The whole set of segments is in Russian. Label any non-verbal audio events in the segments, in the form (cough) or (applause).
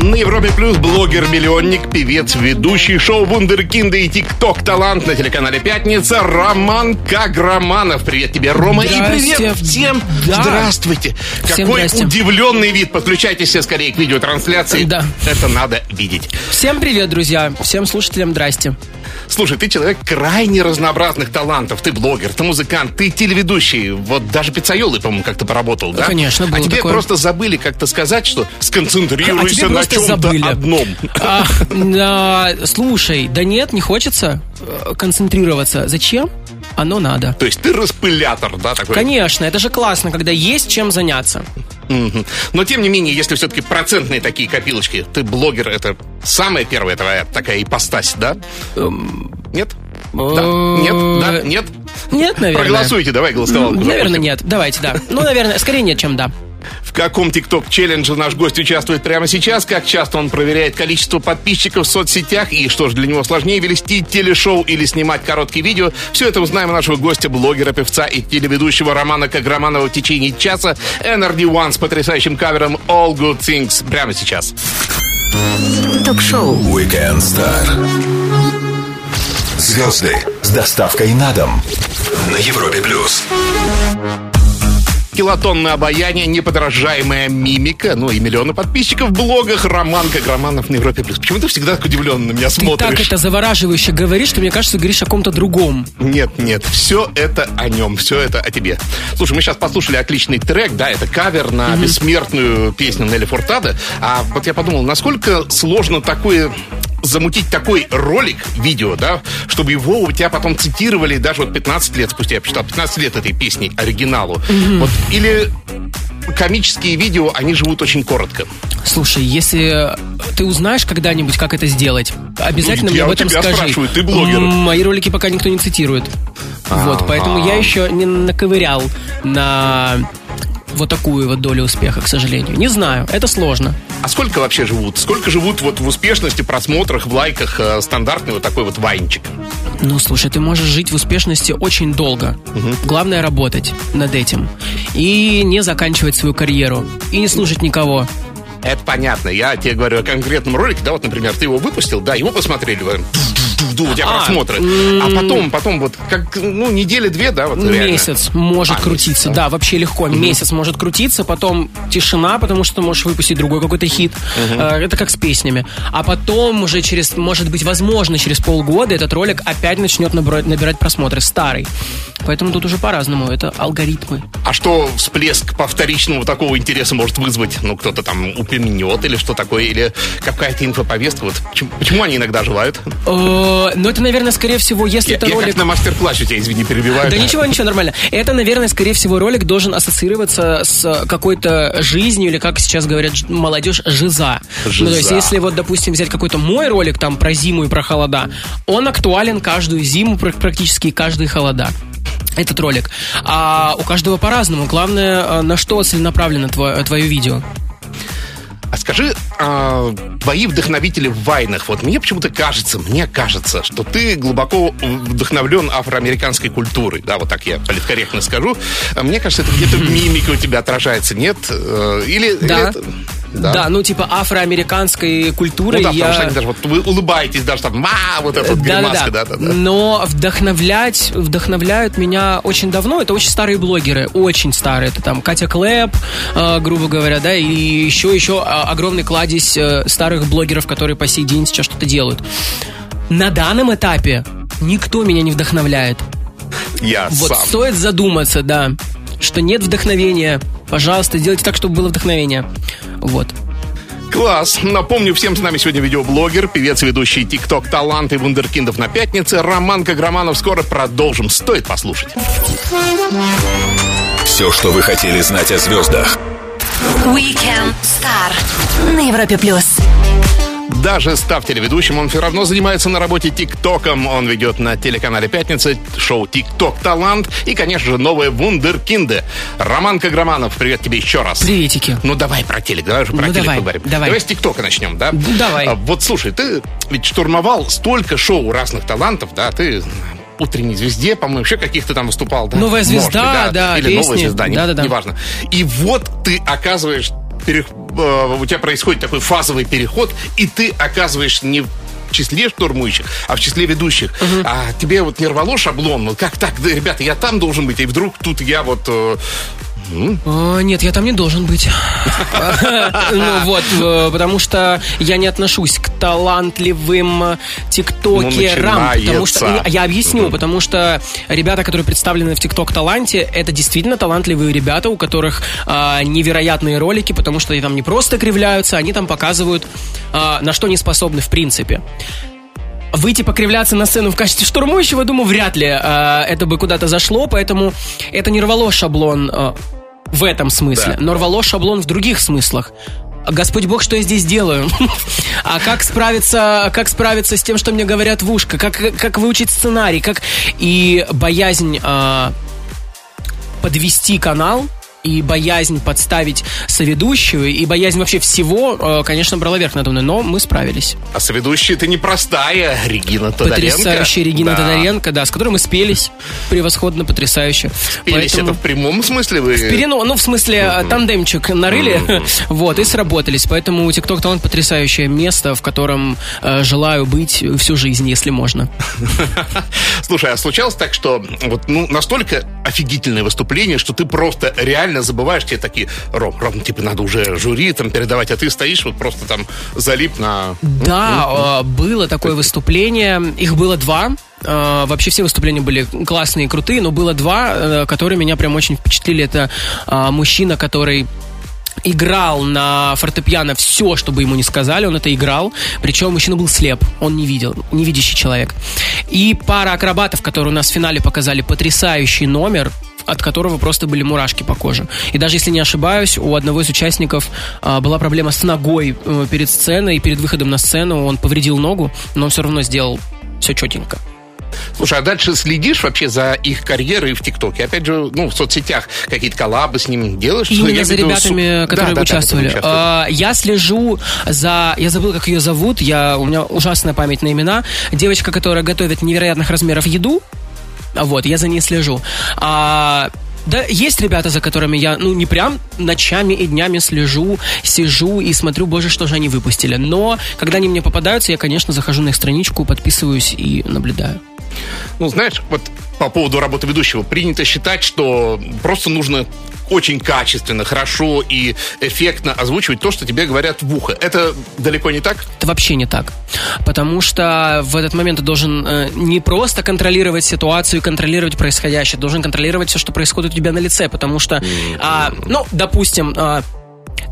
На Европе Плюс блогер-миллионник, певец, ведущий шоу «Вундеркинды» и ТикТок талант на телеканале «Пятница» Роман Каграманов. Привет тебе, Рома, и привет всем. Да. Здравствуйте. Всем Какой здрасте. удивленный вид. Подключайтесь все скорее к видеотрансляции. Да. Это надо видеть. Всем привет, друзья. Всем слушателям здрасте. Слушай, ты человек крайне разнообразных талантов. Ты блогер, ты музыкант, ты телеведущий. Вот даже пиццайолы, по-моему, как-то поработал, да? Конечно, было А тебе такое. просто забыли как-то сказать, что А сконцентрируйся тебе на чем-то забыли. одном. А, а, слушай, да нет, не хочется э, концентрироваться. Зачем? Оно надо. То есть ты распылятор, да, такой? Конечно, это же классно, когда есть чем заняться. Но тем не менее, если все-таки процентные такие копилочки, ты блогер, это самая первая твоя такая ипостась, да? Нет? Да? Эм, Нет? Да? Нет? Нет, наверное. Проголосуйте, давай голосовалку. Наверное, нет. Давайте, да. Ну, наверное, скорее нет, чем да. В каком ТикТок-челлендже наш гость участвует прямо сейчас? Как часто он проверяет количество подписчиков в соцсетях? И что же для него сложнее, вести телешоу или снимать короткие видео? Все это узнаем у нашего гостя, блогера, певца и телеведущего Романа Каграманова в течение часа. Energy One с потрясающим кавером All Good Things прямо сейчас. Ток-шоу Weekend Star. Звезды с доставкой на дом на Европе плюс. Килотонное обаяние, неподражаемая мимика, ну и миллионы подписчиков в блогах. Роман Каграманов на Европе+. плюс. Почему ты всегда так удивленно на меня Ты смотришь? так это завораживающе говоришь, что мне кажется, ты говоришь о ком-то другом. Нет, нет, все это о нем, все это о тебе. Слушай, мы сейчас послушали отличный трек, да, это кавер на бессмертную песню Нелли Фуртада. А вот я подумал, насколько сложно такое замутить такой ролик, видео, да, чтобы его у тебя потом цитировали даже вот 15 лет спустя, я посчитал, 15 лет этой песни оригиналу. Вот, или комические видео, они живут очень коротко. Слушай, если ты узнаешь когда-нибудь, как это сделать, обязательно Ну, мне я об этом тебя скажи. спрашиваю, ты блогер. Мои ролики пока никто не цитирует. Вот, поэтому я еще не наковырял на вот такую вот долю успеха, к сожалению. Не знаю, это сложно. А сколько вообще живут? Сколько живут вот в успешности, просмотрах, в лайках э, стандартный вот такой вот вайнчик? Ну, слушай, ты можешь жить в успешности очень долго. Главное работать над этим. И не заканчивать свою карьеру. И не слушать никого. Это понятно. Я тебе говорю о конкретном ролике, да, вот, например, ты его выпустил, да, его посмотрели, у тебя А, просмотры. А потом, потом вот, как, ну, недели две, да, вот реально. Месяц может А, крутиться, да, вообще легко. Месяц может крутиться, потом тишина, потому что можешь выпустить другой какой-то хит. Э, Это как с песнями. А потом уже через, может быть, возможно, через полгода этот ролик опять начнет набирать, набирать просмотры. Старый. Поэтому тут уже по-разному. Это алгоритмы. А что всплеск по вторичному такого интереса может вызвать? Ну, кто-то там упомянет или что такое, или какая-то инфоповестка. Вот почему, почему они иногда оживают? Э, Ну, это, наверное, скорее всего, если Я, это я ролик... как на мастер-классе тебя, извини, перебиваю. Да (laughs) ничего, ничего, нормально. Это, наверное, скорее всего, ролик должен ассоциироваться с какой-то жизнью, или, как сейчас говорят молодежь, жиза. Жиза. Ну, то есть, если вот, допустим, взять какой-то мой ролик там про зиму и про холода, он актуален каждую зиму, пр- практически каждые холода. Этот ролик. А у каждого по-разному. Главное, э, на что целенаправлено твое, твое видео. А скажи, а, твои вдохновители в вайнах, вот мне почему-то кажется, мне кажется, что ты глубоко вдохновлен афроамериканской культурой, да, вот так я политкорректно скажу. А Мне кажется, это где-то в (laughs) мимике у тебя отражается, нет? Э, Или... или Да. это- Да. ну, типа афроамериканской культуры Ну да, я... потому что они даже вот вы улыбаетесь, даже там, ма, вот эта вот гримаска, да, да, да. Но вдохновлять, вдохновляют меня очень давно. Это очень старые блогеры, очень старые. Это там Катя Клэп, э, грубо говоря, да, и еще, еще э, огромный кладезь э, старых блогеров, которые по сей день сейчас что-то делают. На данном этапе никто меня не вдохновляет. Я Вот сам. стоит задуматься, да, что нет вдохновения. Пожалуйста, сделайте так, чтобы было вдохновение. Вот. Класс. Напомню, всем с нами сегодня видеоблогер, певец, ведущий ТикТок таланты вундеркиндов на пятнице. Роман Каграманов. Скоро продолжим. Стоит послушать. Все, что вы хотели знать о звездах. Weekend Star на Европе плюс. Даже став телеведущим, он все равно занимается на работе ТикТоком. Он ведет на телеканале «Пятница» шоу «ТикТок Талант» и, конечно же, новое «Вундеркинды». Роман Каграманов, привет тебе еще раз. Приветики. Ну, давай про телек, давай уже про Ну, телек давай, поговорим. давай. с ТикТока начнем, да? Ну, давай. А, вот, слушай, ты ведь штурмовал столько шоу разных талантов, да? Ты утренней звезде, по-моему, еще каких-то там выступал, да? Новая звезда, Может быть, да, Или новая песни. звезда, не- Да-да-да. неважно. И вот ты оказываешь, перех- э, у тебя происходит такой фазовый переход, и ты оказываешь не в числе штурмующих, а в числе ведущих. А тебе вот не рвало шаблон, как так, да, ребята, я там должен быть, и вдруг тут я вот... э, О, нет, я там не должен быть. (laughs) Ну вот, э, потому что я не отношусь к талантливым тиктокерам. Ну, Потому что я объясню, потому что ребята, которые представлены в тикток таланте, это действительно талантливые ребята, у которых а, невероятные ролики, потому что они там не просто кривляются, они там показывают, а, на что они способны в принципе. Выйти покривляться на сцену в качестве штурмующего, думаю, вряд ли э, это бы куда-то зашло, поэтому это не рвало шаблон э, в этом смысле, Да. но рвало шаблон в других смыслах. Господь Бог, что я здесь делаю? (laughs) А как справиться, как справиться с тем, что мне говорят в ушко? Как, как выучить сценарий? Как... И боязнь э, подвести канал и боязнь подставить соведущую, и боязнь вообще всего, э, конечно, брала верх надо мной, но мы справились. А соведущая ты непростая, Регина Тодоренко. Потрясающая Регина Да. Тодоренко, да, с которой мы спелись превосходно, потрясающе. Пелись Поэтому- это в прямом смысле вы... Перено- ну, в смысле, э, тандемчик нарыли, (laughs) вот, и сработались. Поэтому TikTok Талант потрясающее место, в котором э, желаю быть всю жизнь, если можно. (laughs) Слушай, а случалось так, что вот ну, настолько офигительное выступление, что ты просто реально забываешь, тебе такие, Ром, Ром, типа надо уже жюри там передавать, а ты стоишь вот просто там залип на... Да, э, было такое выступление. Их было два. Э, Вообще все выступления были классные и крутые, но было два, э, которые меня прям очень впечатлили. Это э, мужчина, который играл на фортепиано все, что бы ему не сказали, он это играл. Причем мужчина был слеп, он не видел, невидящий человек. И пара акробатов, которые у нас в финале показали потрясающий номер, от которого просто были мурашки по коже. И даже если не ошибаюсь, у одного из участников а, была проблема с ногой э, перед сценой, и перед выходом на сцену он повредил ногу, но он все равно сделал все четенько. Слушай, а дальше следишь вообще за их карьерой в ТикТоке? Опять же, ну, в соцсетях какие-то коллабы с ним делаешь? Именно Я за видел ребятами, которые Да, да, да, участвовали. А, я слежу за... Я забыл, как ее зовут. Я, у меня ужасная память на имена. Девочка, которая готовит невероятных размеров еду. Вот, я за ней слежу. А, да, есть ребята, за которыми я, ну, не прям ночами и днями слежу, сижу и смотрю, боже, что же они выпустили. Но, когда они мне попадаются, я, конечно, захожу на их страничку, подписываюсь и наблюдаю. Ну, знаешь, вот по поводу работы ведущего, принято считать, что просто нужно очень качественно, хорошо и эффектно озвучивать то, что тебе говорят в ухо. Это далеко не так? Это вообще не так. Потому что в этот момент ты должен э, не просто контролировать ситуацию и контролировать происходящее, должен контролировать все, что происходит у тебя на лице. Потому что, а, ну, допустим, а,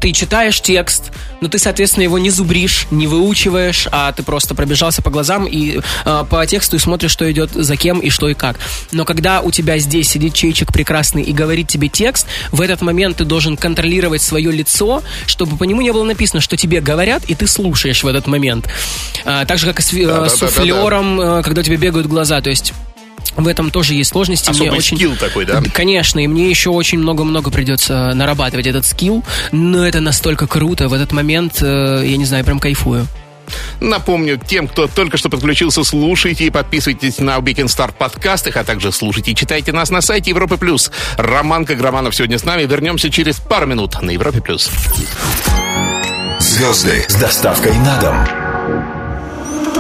ты читаешь текст, но ты, соответственно, его не зубришь, не выучиваешь, а ты просто пробежался по глазам и а, по тексту и смотришь, что идет за кем и что и как. Но когда у тебя здесь сидит чейчик прекрасный и говорит тебе текст, в этот момент ты должен контролировать свое лицо, чтобы по нему не было написано, что тебе говорят, и ты слушаешь в этот момент. А, так же, как и с, э, Да-да-да-да-да. с суфлером, э, когда у тебя бегают глаза. То есть в этом тоже есть сложности. Мне Особый скилл такой, да? Конечно, и мне еще очень много-много придется нарабатывать этот скилл, но это настолько круто. В этот момент, э, я не знаю, прям кайфую. Напомню, тем, кто только что подключился, слушайте и подписывайтесь на Weekend Star подкастах, а также слушайте и читайте нас на сайте Европы Плюс. Роман Каграманов сегодня с нами. Вернемся через пару минут на Европе Плюс. Звезды с доставкой на дом.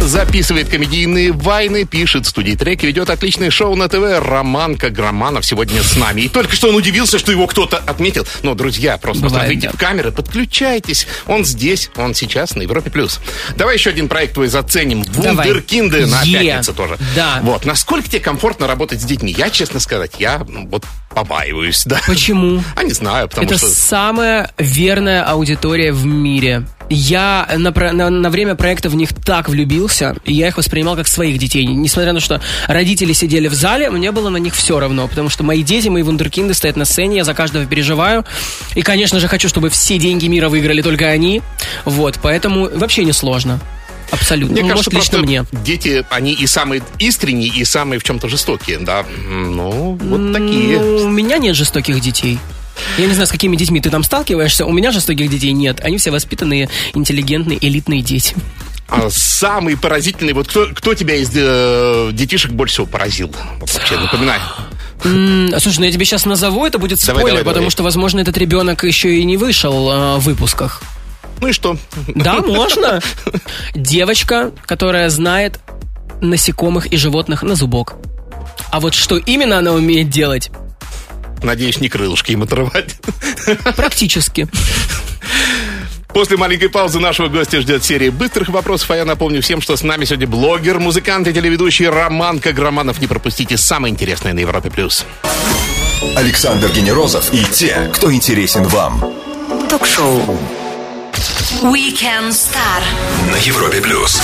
Записывает комедийные вайны, пишет студии треки, ведет отличное шоу на ТВ. Роман Каграманов сегодня с нами. И только что он удивился, что его кто-то отметил. Но, друзья, просто Бывает, посмотрите да. в камеры, подключайтесь. Он здесь, он сейчас на Европе+. плюс. Давай еще один проект твой заценим. Вундеркинды на Е. пятницу тоже. Да. Вот. Насколько тебе комфортно работать с детьми? Я, честно сказать, я ну, вот побаиваюсь, (laughs) да. Почему? А не знаю, потому Это что... самая верная аудитория в мире. Я на, на- на время проекта в них так влюбился, и я их воспринимал как своих детей. Несмотря на то, что родители сидели в зале, мне было на них все равно, потому что мои дети, мои вундеркинды стоят на сцене, я за каждого переживаю. И, конечно же, хочу, чтобы все деньги мира выиграли только они. Вот, поэтому вообще не сложно. Абсолютно. Мне Ну, кажется, может, лично мне. дети, они и самые искренние, и самые в чем-то жестокие, да. Ну, вот такие. Ну, у меня нет жестоких детей. Я не знаю, с какими детьми ты там сталкиваешься. У меня же столько детей нет. Они все воспитанные, интеллигентные, элитные дети. А самый поразительный, вот кто, кто тебя из э, детишек больше всего поразил? Вот вообще, напоминай. М, Слушай, ну я тебе сейчас назову, это будет Давай, спойлер, давай, потому давай. что, возможно, этот ребенок еще и не вышел э, в выпусках. Ну и что? Да, (laughs) можно. Девочка, которая знает насекомых и животных на зубок. А вот что именно она умеет делать? Надеюсь, не крылышки им отрывать. Практически. После маленькой паузы нашего гостя ждет серия быстрых вопросов, а я напомню всем, что с нами сегодня блогер, музыкант и телеведущий Роман Каграманов. Не пропустите самое интересное на Европе+. плюс. Александр Генерозов и те, кто интересен вам. Ток-шоу. Weekend Star. На Европе плюс.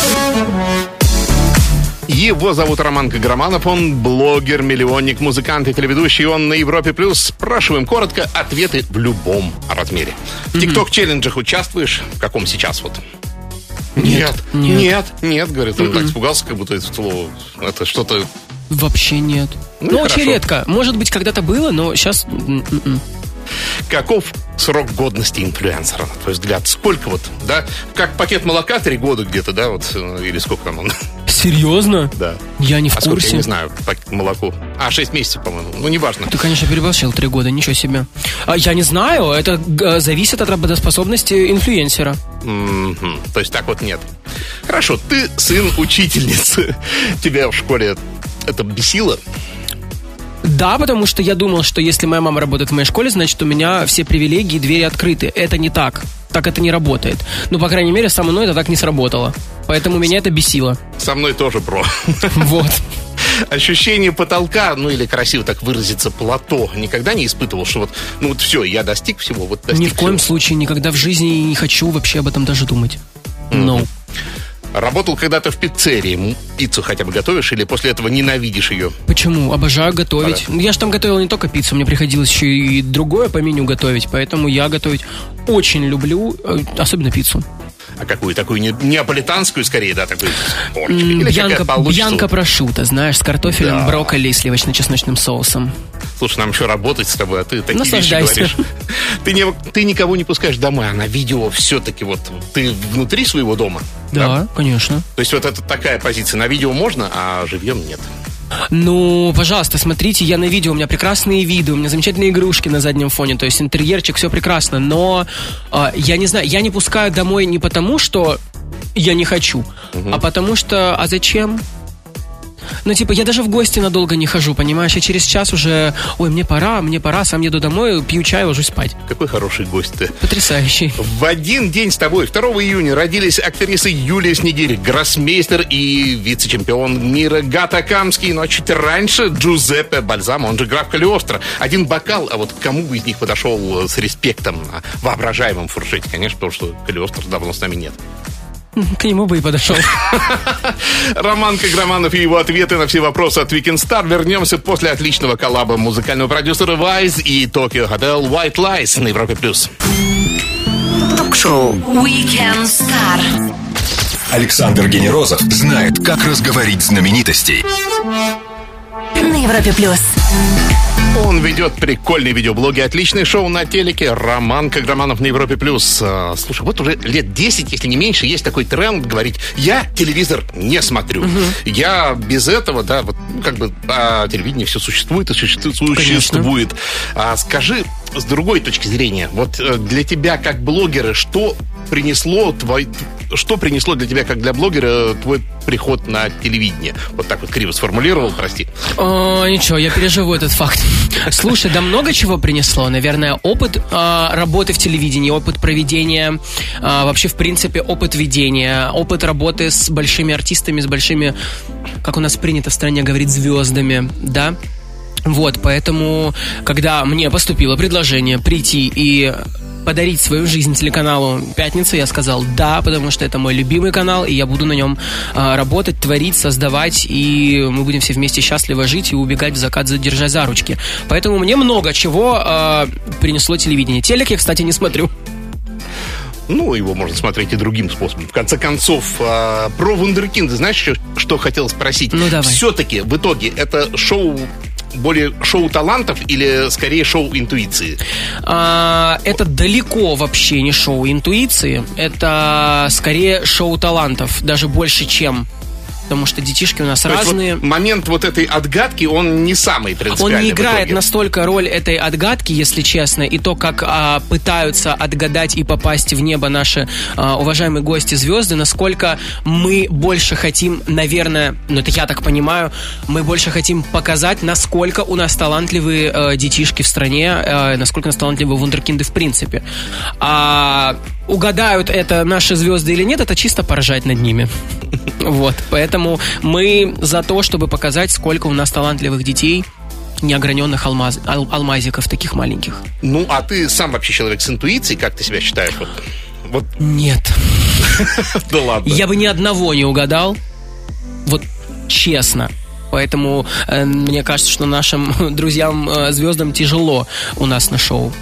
Его зовут Роман Каграманов, он блогер, миллионник, музыкант и телеведущий. Он на Европе+. плюс. Спрашиваем коротко, ответы в любом размере. В ТикТок-челленджах участвуешь? В каком сейчас вот? Нет, нет. нет, нет, говорит. Он так испугался, как будто это слово, это что-то... Вообще нет. Ну, Ну, очень редко. Может быть, когда-то было, но сейчас... Каков срок годности инфлюенсера, на твой взгляд? Сколько вот, да? Как пакет молока, три года где-то, да, вот, э, или сколько там он? Серьезно? Да. Я не в А сколько, я курсе. не знаю, пакет молоко. А, шесть месяцев, по-моему. Ну, неважно. Ты, конечно, переборщил три года, ничего себе. А, я не знаю, это э, зависит от работоспособности инфлюенсера. Мгм. То есть так вот нет. Хорошо, ты сын учительницы. (laughs) Тебя в школе это бесило? Да, потому что я думал, что если моя мама работает в моей школе, значит, у меня все привилегии двери открыты. Это не так. Так это не работает. Ну, по крайней мере, со мной это так не сработало. Поэтому меня это бесило. Со мной тоже, бро. (laughs) Вот. Ощущение потолка, ну или красиво так выразиться, плато, никогда не испытывал, что вот, ну вот все, я достиг всего, вот достиг Ни в коем всего. случае никогда в жизни не хочу вообще об этом даже думать. No. Работал когда-то в пиццерии, пиццу хотя бы готовишь или после этого ненавидишь ее? Почему? Обожаю готовить. Ну, Я же там готовил не только пиццу, мне приходилось еще и другое по меню готовить, поэтому я готовить очень люблю, э, особенно пиццу. А какую? Такую не- неаполитанскую, скорее, да, такую Бьянка, бьянка прошута, знаешь, с картофелем, Да. брокколи и сливочно-чесночным соусом. Слушай, нам еще работать с тобой, а ты такие вещи говоришь. (laughs) Ты, не, ты никого не пускаешь домой, а на видео все-таки вот ты внутри своего дома. Да, конечно. То есть вот это такая позиция. На видео можно, а живьем нет. Ну, пожалуйста, смотрите, я на видео, у меня прекрасные виды, у меня замечательные игрушки на заднем фоне, то есть интерьерчик, все прекрасно, но а, я не знаю, я не пускаю домой не потому, что я не хочу, а потому что, а зачем? Ну, типа, я даже в гости надолго не хожу, понимаешь? Я через час уже, ой, мне пора, мне пора, сам еду домой, пью чай, ложусь спать. Какой хороший гость ты. Потрясающий. В один день с тобой, 2 июня, родились актрисы Юлия Снегирь, гроссмейстер и вице-чемпион мира Гата Камский. Ну а чуть раньше Джузеппе Бальзамо, он же граф Калиостро. Один бокал, а вот кому бы из них подошел с респектом, воображаемым фуршете, конечно, потому что Калиостро давно с нами нет. К нему бы и подошел. (laughs) Роман Каграманов и его ответы на все вопросы от Weekend Star. Вернемся после отличного коллаба музыкального продюсера Wise и Tokyo Hotel White Lies на Европе+. плюс. Ток-шоу. Weekend Star. Александр Генерозов знает, как разговорить знаменитостей. На Европе плюс. Он ведет прикольные видеоблоги, отличное шоу на телеке. Роман Каграманов на Европе+. плюс. А, Слушай, вот уже лет 10, если не меньше, есть такой тренд говорить, я телевизор не смотрю. Я без этого, да, вот ну, как бы а, телевидение все существует и существует. существует. А, скажи, с другой точки зрения, вот э, для тебя как блогера, что принесло твой, что принесло для тебя как для блогера твой приход на телевидение? Вот так вот криво сформулировал, прости. О, ничего, я переживу этот факт. Слушай, да много чего принесло. Наверное, опыт а, работы в телевидении, опыт проведения, а, вообще, в принципе, опыт ведения, опыт работы с большими артистами, с большими, как у нас принято в стране говорить, звездами, да? Вот, поэтому, когда мне поступило предложение прийти и подарить свою жизнь телеканалу «Пятница», я сказал «да», потому что это мой любимый канал, и я буду на нем а, работать, творить, создавать, и мы будем все вместе счастливо жить и убегать в закат, задержать за ручки. Поэтому мне много чего а, принесло телевидение. Телек я, кстати, не смотрю. Ну, его можно смотреть и другим способом. В конце концов, а, про Вундеркинды, знаешь, что, что хотел спросить? Ну, давай. Все-таки в итоге это шоу более шоу талантов или скорее шоу интуиции? А, это далеко вообще не шоу интуиции. Это скорее шоу талантов. Даже больше, чем потому что детишки у нас То разные. вот момент вот этой отгадки, он не самый Он принципиальный. не в играет настолько роль этой отгадки, если честно, и то, как а, пытаются отгадать и попасть в небо наши а, уважаемые гости звезды, насколько мы больше хотим, наверное, ну это я так понимаю, мы больше хотим показать, насколько у нас талантливые э, детишки в стране, э, насколько у нас талантливые вундеркинды в принципе. А угадают это наши звезды или нет, это чисто поржать над ними. Вот, поэтому мы за то, чтобы показать, сколько у нас талантливых детей, неограненных алмаз, ал- алмазиков таких маленьких. Ну, а ты сам вообще человек с интуицией, как ты себя считаешь? Вот, вот Нет. (laughs) да ладно. Я бы ни одного не угадал. Вот честно. Поэтому э, мне кажется, что нашим (laughs) друзьям э, звездам тяжело у нас на шоу.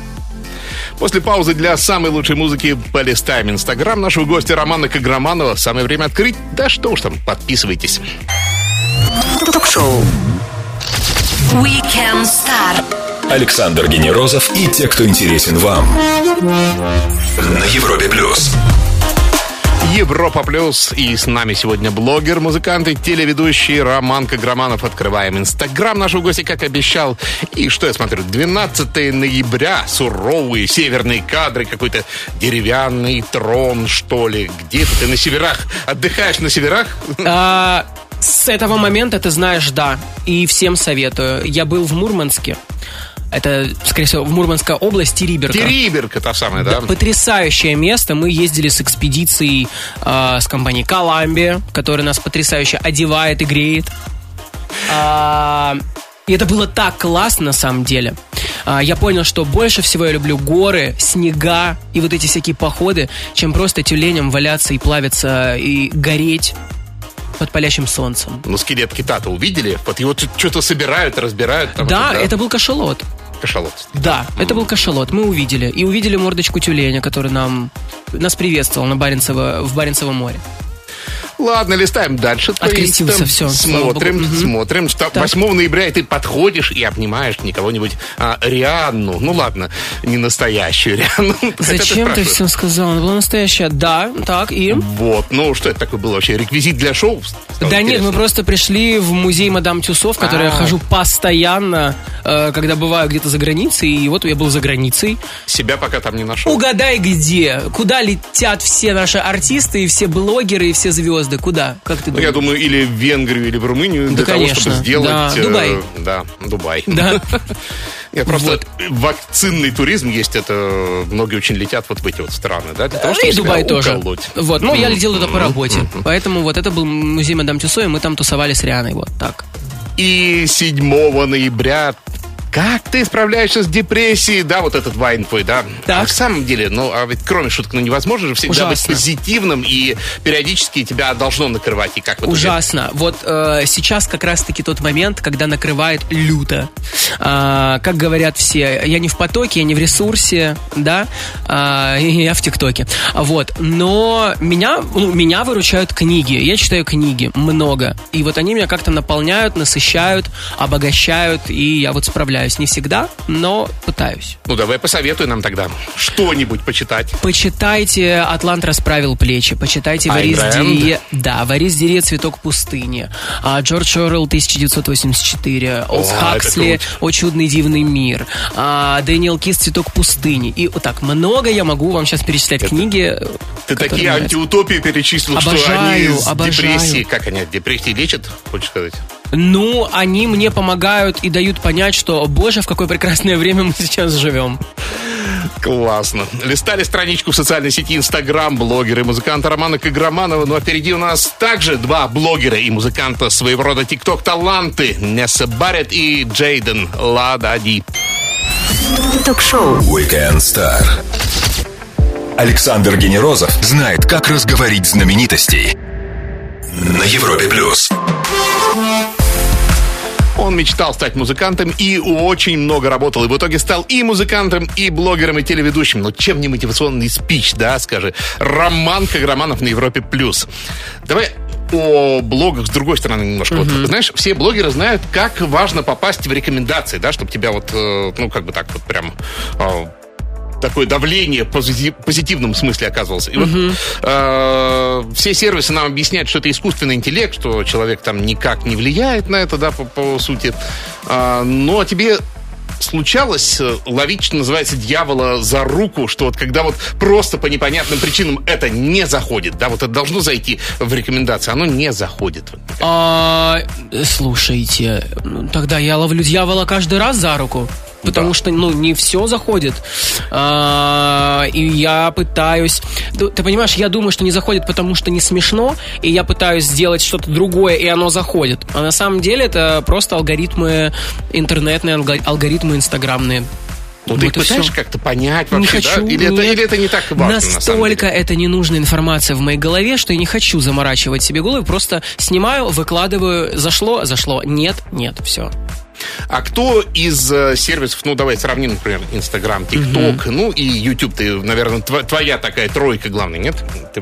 После паузы для самой лучшей музыки полистаем Инстаграм нашего гостя Романа Каграманова. Самое время открыть. Да что уж там, подписывайтесь. Ток-шоу. Weekend Star. Александр Генерозов и те, кто интересен вам. На Европе плюс. Европа Плюс. И с нами сегодня блогер, музыкант и телеведущий Роман Каграманов. Открываем Инстаграм нашего гостя, как обещал. И что я смотрю? 12 ноября. Суровые северные кадры. Какой-то деревянный трон, что ли. Где ты на северах? Отдыхаешь на северах? (laughs) А, с этого момента ты знаешь, да. И всем советую. Я был в Мурманске. Это, скорее всего, в Мурманская область, Териберка. Териберка та самая, да? Потрясающее место. Мы ездили с экспедицией э, с компанией Коламбия, которая нас потрясающе одевает и греет. А, и это было так классно на самом деле. А, я понял, что больше всего я люблю горы, снега и вот эти всякие походы, чем просто тюленям валяться и плавиться и гореть под палящим солнцем. Ну, скелет кита-то увидели? Вот его что-то собирают, разбирают. Там, да, вот, это был кашалот. Кашалот. Да, это был кашалот. Мы увидели. И увидели мордочку тюленя, который нам нас приветствовал на Баренцево, в Баренцевом море. Ладно, листаем дальше. Открестился, слава Смотрим, смотрим. Что Так. 8 ноября ты подходишь и обнимаешь не кого-нибудь, а Рианну. Ну ладно, не настоящую Рианну. (laughs) Зачем ты спрашиваешь. все сказал? Она была настоящая. Да, так, и... Вот, ну что это такое было вообще? Реквизит для шоу? Стало Да нет, интересно. мы просто пришли в музей Мадам Тюсо, в который я А. хожу постоянно, э, когда бываю где-то за границей, и вот я был за границей. Себя пока там не нашел. Угадай где? Куда летят все наши артисты, и все блогеры, и все звезды? Куда? Как ты Ну, думаешь? я думаю, или в Венгрию, или в Румынию Да, для того, конечно. чтобы сделать... Да, э, Дубай. Да, Дубай. (laughs) Да. (laughs) Нет, просто Вот. вакцинный туризм есть, это многие очень летят вот в эти вот страны, да, для того, И чтобы себя Дубай тоже. уколоть. Вот, ну я летел туда по работе. Поэтому вот это был музей Мадам Тюсо, и мы там тусовали с Рианой. Вот так. И 7 ноября как ты справляешься с депрессией? Да, вот этот вайн твой, да. Так. А в самом деле, ну, а ведь кроме шуток, ну, невозможно же всегда Ужасно. быть позитивным, и периодически тебя должно накрывать. И как в итоге? Ужасно. Вот э, сейчас как раз-таки тот момент, когда накрывает люто. А, как говорят все, я не в потоке, я не в ресурсе, да, а, я в ТикТоке. Вот. Но меня, ну, меня выручают книги. Я читаю книги много. И вот они меня как-то наполняют, насыщают, обогащают, и я вот справляюсь. Не всегда, но пытаюсь. Ну, давай посоветуй нам тогда что-нибудь почитать. Почитайте «Атлант расправил плечи», почитайте «Варис Дирие», да, «Варис Дирие. Цветок пустыни», а, Джордж Оруэлл, 1984, Олдоса Хаксли. «О чудный дивный мир», а, Дэниел Киз «Цветок пустыни». И вот так много я могу вам сейчас перечислять книги. Ты такие нравятся. антиутопии перечислил, что они Обожаю, с обожаю. депрессии... Как они от депрессии лечат, хочешь сказать? Ну, они мне помогают и дают понять, что, боже, в какое прекрасное время мы сейчас живем. Классно. Листали страничку в социальной сети Инстаграм, блогеры и музыканта Романа Каграманова. Ну а впереди у нас также два блогера и музыканта своего рода ТикТок-таланты. Несса Барретт и Джейден Ладади. Ток-шоу. Weekend Star. Александр Генерозов знает, как разговорить знаменитостей. На Европе плюс. Он мечтал стать музыкантом и очень много работал. И в итоге стал и музыкантом, и блогером, и телеведущим. Но чем не мотивационный спич, да, скажи. Роман Каграманов на Европе+. плюс. Давай о блогах с другой стороны немножко. Вот, знаешь, все блогеры знают, как важно попасть в рекомендации, да, чтобы тебя вот, э, ну, как бы так вот прям э, такое давление в позитивном смысле оказывалось. И вот э, все сервисы нам объясняют, что это искусственный интеллект, что человек там никак не влияет на это, да, по, по сути. А, но тебе случалось э, ловить, что называется, дьявола за руку, что вот когда вот просто по непонятным причинам это не заходит, да, вот это должно зайти в рекомендации, оно не заходит. А, слушайте, ну, тогда я ловлю дьявола каждый раз за руку. Потому Да. что, ну, не все заходит. А, и я пытаюсь... Ты, ты понимаешь, я думаю, что не заходит, потому что не смешно, и я пытаюсь сделать что-то другое, и оно заходит. А на самом деле это просто алгоритмы интернетные, алго- алгоритмы инстаграмные. Ну, ты Вот и пытаешься как-то понять Не вообще, хочу, да? Или это, нет. или это не так важно, на Настолько деле? это ненужная информация в моей голове, что я не хочу заморачивать себе голову, просто снимаю, выкладываю, зашло, зашло, нет, нет, все. А кто из э, сервисов, ну, давай сравним, например, Инстаграм, ТикТок, ну, и Ютуб, ты, наверное, твоя такая тройка, главная, нет?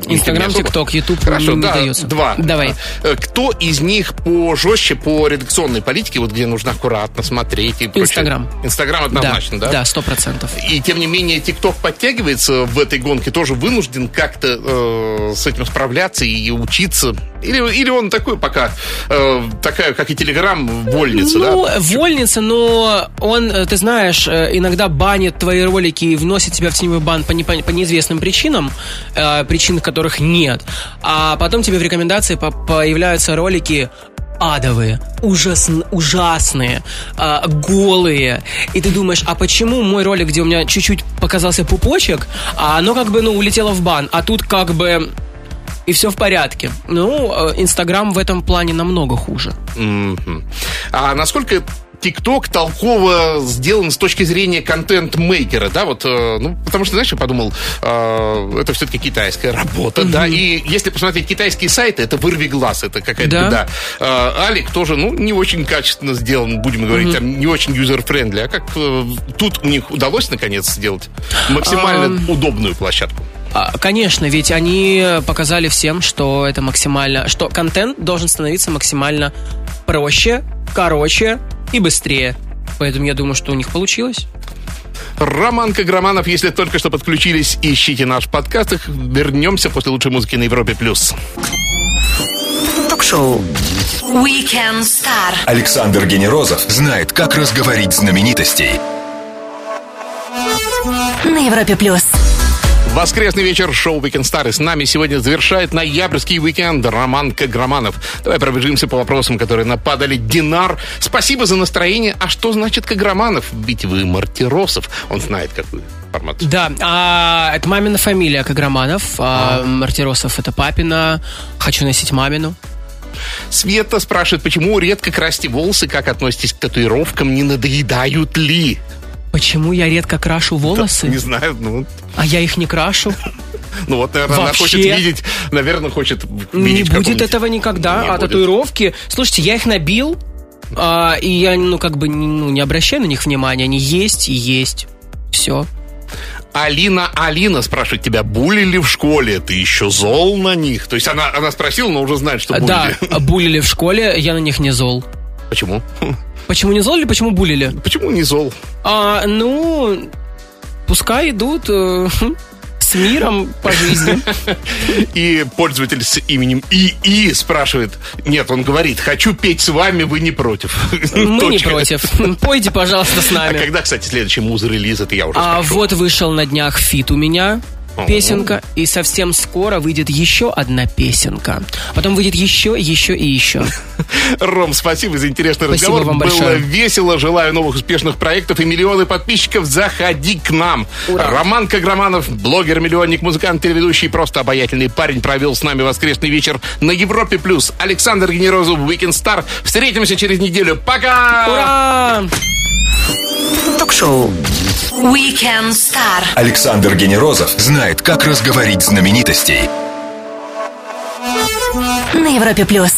Инстаграм? ТикТок, Ютуб Хорошо, не, не да, дается. два. Давай. Э, Кто из них по жестче по редакционной политике, вот где нужно аккуратно смотреть и прочее? Инстаграм. Инстаграм однозначно, да? Да, сто процентов. И тем не менее ТикТок подтягивается в этой гонке, тоже вынужден как-то э, с этим справляться и учиться. Или, или он такой пока, э, такая, как и Телеграм, вольница, ну, да? Вольница, но он, э, ты знаешь, э, иногда банит твои ролики и вносит тебя в теневой бан по, непон- по неизвестным причинам, э, причин которых нет. А потом тебе в рекомендации по- появляются ролики адовые, ужасн- ужасные, а, голые. И ты думаешь, а почему мой ролик, где у меня чуть-чуть показался пупочек, а оно как бы, ну, улетело в бан, а тут как бы и все в порядке. Ну, э, Инстаграм в этом плане намного хуже. Мгм. А насколько ТикТок толково сделан с точки зрения контент-мейкера, да, вот, э, ну, потому что, знаешь, я подумал, э, это все-таки китайская работа, да, и если посмотреть китайские сайты, это вырви глаз, это какая-то Да. беда. Э, Алик тоже, ну, не очень качественно сделан, будем говорить, там, не очень user-friendly, а как э, тут у них удалось, наконец, сделать максимально удобную площадку? А, Конечно, ведь они показали всем, что это максимально, что контент должен становиться максимально проще, короче и быстрее. Поэтому я думаю, что у них получилось. Роман Каграманов, если только что подключились, ищите наш подкаст. Их вернемся после лучшей музыки на Европе+. плюс. Ток-шоу. Weekend Star. Александр Генерозов знает, как разговорить знаменитостей. На Европе плюс. Воскресный вечер шоу Weekend Star. И с нами сегодня завершает ноябрьский уикенд Роман Каграманов. Давай пробежимся по вопросам, которые нападали. Динар, спасибо за настроение. А что значит Каграманов? Ведь вы Мартиросов. Он знает какую информацию. Да, а, это мамина фамилия Каграманов, а, Мартиросов это папина, хочу носить мамину. Света спрашивает, почему редко красите волосы, как относитесь к татуировкам, не надоедают ли? Почему я редко крашу волосы, Не знаю, ну, а я их не крашу? (laughs) ну вот, наверное, она Вообще. хочет видеть, наверное, хочет видеть Не будет этого никогда. Не а будет. татуировки... Слушайте, я их набил, а, и я, ну, как бы, ну, не обращаю на них внимания. Они есть и есть. Все. Алина, Алина спрашивает тебя, булили в школе? Ты еще зол на них? То есть она, она спросила, но уже знает, что Да, булили. булили в школе, я на них не зол. Почему? (laughs) Почему не зол или почему булили? Почему не зол? А, ну, пускай идут э, (laughs) с миром по жизни. (laughs) И пользователь с именем ИИ спрашивает, нет, он говорит, хочу петь с вами, вы не против. Мы не против. Пойте, пожалуйста, с А нами. когда, кстати, следующий муз-релиз, это я уже А вот вышел на днях фит у меня. Песенка, и совсем скоро выйдет еще одна песенка. Потом выйдет еще, еще и еще. (laughs) Ром, спасибо за интересный Спасибо разговор. вам Было большое. весело. Желаю новых успешных проектов и миллионы подписчиков. Заходи к нам. Ура. Роман Каграманов, блогер, миллионник, музыкант, телеведущий, просто обаятельный парень, провел с нами воскресный вечер на Европе+. плюс. Александр Генерозов, Weekend Star. Встретимся через неделю. Пока! Ура! Ток-шоу. Weekend Star. Александр Генерозов знает, как разговорить знаменитостей. На Европе плюс.